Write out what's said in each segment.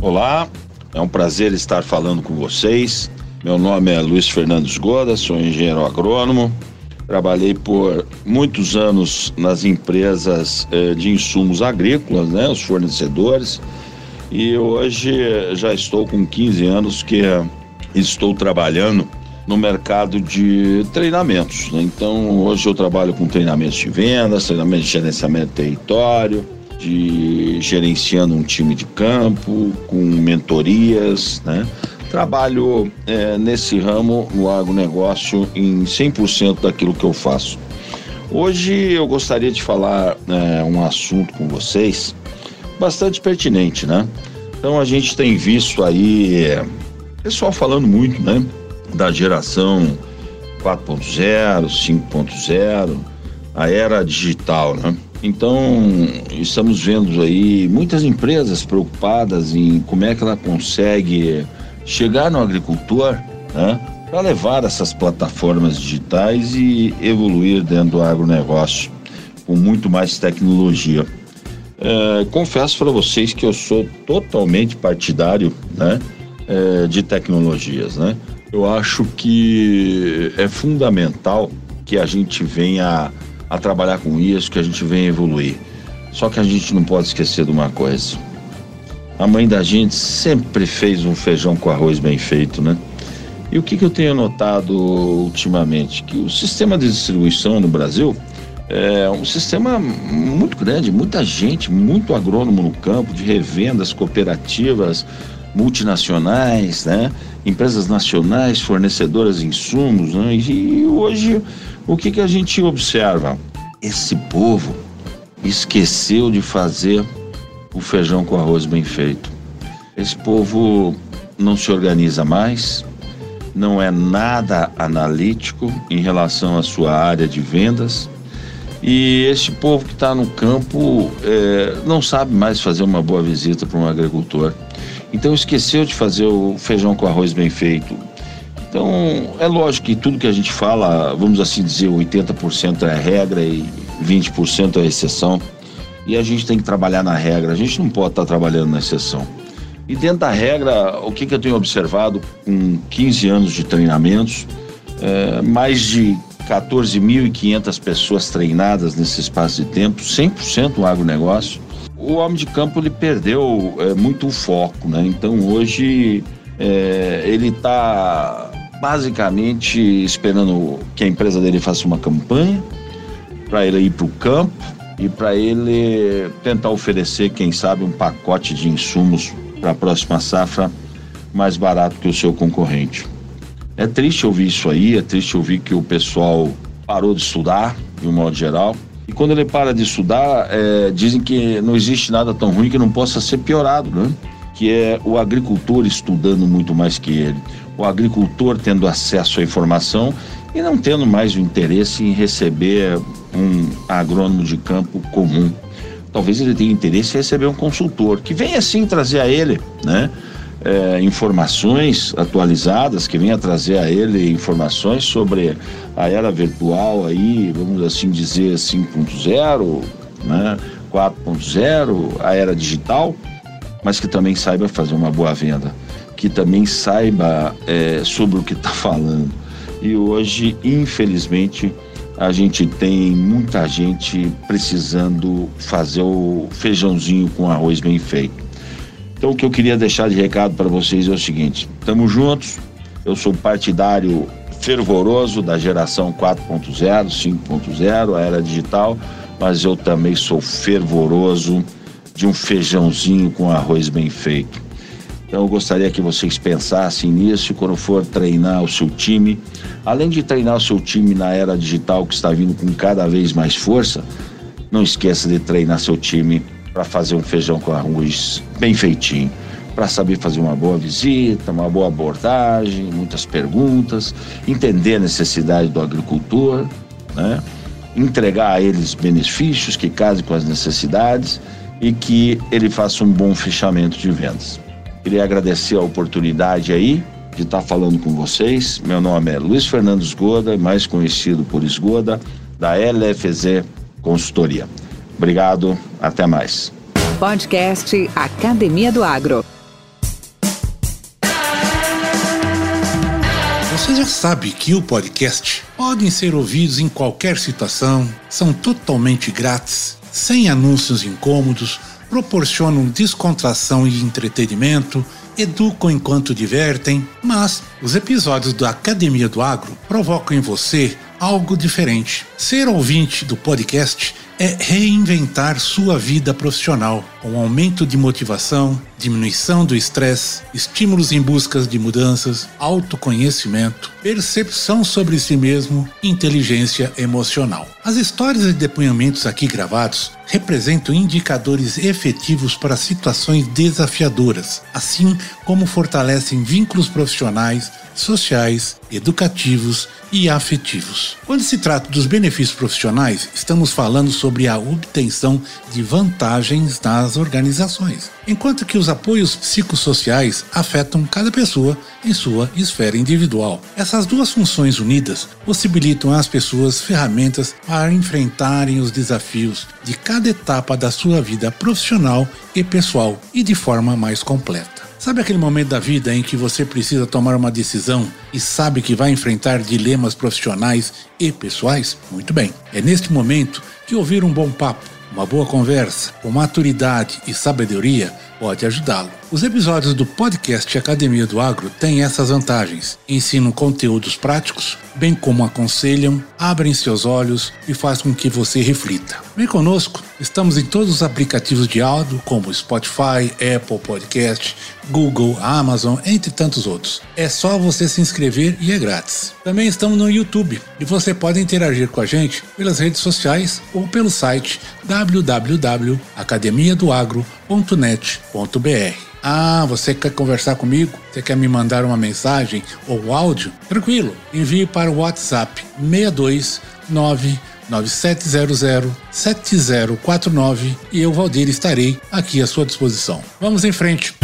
Olá, é um prazer estar falando com vocês. Meu nome é Luiz Fernandes Goda, sou engenheiro agrônomo. Trabalhei por muitos anos nas empresas eh, de insumos agrícolas, né, os fornecedores, e hoje já estou com 15 anos que estou trabalhando no mercado de treinamentos. Né? Então, hoje eu trabalho com treinamentos de vendas, treinamentos de gerenciamento de território, de gerenciando um time de campo, com mentorias, né? Trabalho é, nesse ramo no agronegócio em 100% daquilo que eu faço. Hoje eu gostaria de falar é, um assunto com vocês bastante pertinente, né? Então a gente tem visto aí é, pessoal falando muito, né? Da geração 4.0, 5.0, a era digital, né? Então, estamos vendo aí muitas empresas preocupadas em como é que ela consegue chegar no agricultor, né, para levar essas plataformas digitais e evoluir dentro do agronegócio com muito mais tecnologia. É, confesso para vocês que eu sou totalmente partidário, né, é, de tecnologias, né? Eu acho que é fundamental que a gente venha a trabalhar com isso, que a gente venha evoluir. Só que a gente não pode esquecer de uma coisa. A mãe da gente sempre fez um feijão com arroz bem feito, né? E o que, que eu tenho notado ultimamente? Que o sistema de distribuição no Brasil é um sistema muito grande, muita gente, muito agrônomo no campo, de revendas, cooperativas, multinacionais, né? empresas nacionais, fornecedoras de insumos. Né? E hoje o que, que a gente observa? Esse povo esqueceu de fazer o feijão com arroz bem feito. Esse povo não se organiza mais, não é nada analítico em relação à sua área de vendas. E esse povo que está no campo é, não sabe mais fazer uma boa visita para um agricultor. Então esqueceu de fazer o feijão com arroz bem feito, então, é lógico que tudo que a gente fala, vamos assim dizer, 80% é regra e 20% é exceção. E a gente tem que trabalhar na regra, a gente não pode estar trabalhando na exceção. E dentro da regra, o que, que eu tenho observado com 15 anos de treinamentos, é, mais de 14.500 pessoas treinadas nesse espaço de tempo, 100% no agronegócio. O homem de campo ele perdeu é, muito o foco, né? Então hoje é, ele está basicamente esperando que a empresa dele faça uma campanha para ele ir para o campo e para ele tentar oferecer, quem sabe, um pacote de insumos para a próxima safra mais barato que o seu concorrente. É triste ouvir isso aí, é triste ouvir que o pessoal parou de estudar, de um modo geral. E quando ele para de estudar, é, dizem que não existe nada tão ruim que não possa ser piorado, né? Que é o agricultor estudando muito mais que ele o agricultor tendo acesso à informação e não tendo mais o interesse em receber um agrônomo de campo comum. Talvez ele tenha interesse em receber um consultor que venha assim trazer a ele, né? É, informações atualizadas, que venha trazer a ele informações sobre a era virtual aí, vamos assim dizer 5.0, né? 4.0, a era digital, mas que também saiba fazer uma boa venda que também saiba é, sobre o que está falando. E hoje, infelizmente, a gente tem muita gente precisando fazer o feijãozinho com arroz bem feito. Então, o que eu queria deixar de recado para vocês é o seguinte: estamos juntos. Eu sou partidário fervoroso da geração 4.0, 5.0, a era digital, mas eu também sou fervoroso de um feijãozinho com arroz bem feito. Então eu gostaria que vocês pensassem nisso quando for treinar o seu time. Além de treinar o seu time na era digital que está vindo com cada vez mais força, não esqueça de treinar seu time para fazer um feijão com arroz bem feitinho, para saber fazer uma boa visita, uma boa abordagem, muitas perguntas, entender a necessidade do agricultor, né? entregar a eles benefícios que casem com as necessidades e que ele faça um bom fechamento de vendas. Queria agradecer a oportunidade aí de estar falando com vocês. Meu nome é Luiz Fernando Esgoda, mais conhecido por Esgoda, da LFZ Consultoria. Obrigado, até mais. Podcast Academia do Agro. Você já sabe que o podcast podem ser ouvidos em qualquer situação, são totalmente grátis, sem anúncios incômodos, proporcionam descontração e entretenimento, educam enquanto divertem, mas os episódios da Academia do Agro provocam em você algo diferente. Ser ouvinte do podcast é reinventar sua vida profissional, com aumento de motivação, diminuição do estresse, estímulos em busca de mudanças, autoconhecimento, percepção sobre si mesmo, inteligência emocional. As histórias e depoimentos aqui gravados representam indicadores efetivos para situações desafiadoras, assim como fortalecem vínculos profissionais, sociais, educativos e afetivos. Quando se trata dos benefícios profissionais, estamos falando sobre a obtenção de vantagens nas organizações, enquanto que os apoios psicossociais afetam cada pessoa em sua esfera individual. Essas duas funções unidas possibilitam às pessoas ferramentas para enfrentarem os desafios de cada etapa da sua vida profissional e pessoal e de forma mais completa. Sabe aquele momento da vida em que você precisa tomar uma decisão e sabe que vai enfrentar dilemas profissionais e pessoais? Muito bem. É neste momento que ouvir um bom papo, uma boa conversa, com maturidade e sabedoria pode ajudá-lo. Os episódios do podcast Academia do Agro têm essas vantagens. Ensinam conteúdos práticos, bem como aconselham, abrem seus olhos e fazem com que você reflita. Vem conosco, estamos em todos os aplicativos de áudio, como Spotify, Apple Podcast, Google, Amazon, entre tantos outros. É só você se inscrever e é grátis. Também estamos no YouTube e você pode interagir com a gente pelas redes sociais ou pelo site www.academiadoagro.net.br. Ah, você quer conversar comigo? Você quer me mandar uma mensagem ou áudio? Tranquilo, envie para o WhatsApp 629 9700 7049 e eu, Valdir, estarei aqui à sua disposição. Vamos em frente.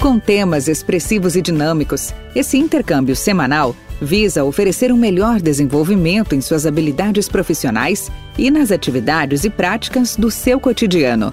Com temas expressivos e dinâmicos, esse intercâmbio semanal visa oferecer um melhor desenvolvimento em suas habilidades profissionais e nas atividades e práticas do seu cotidiano.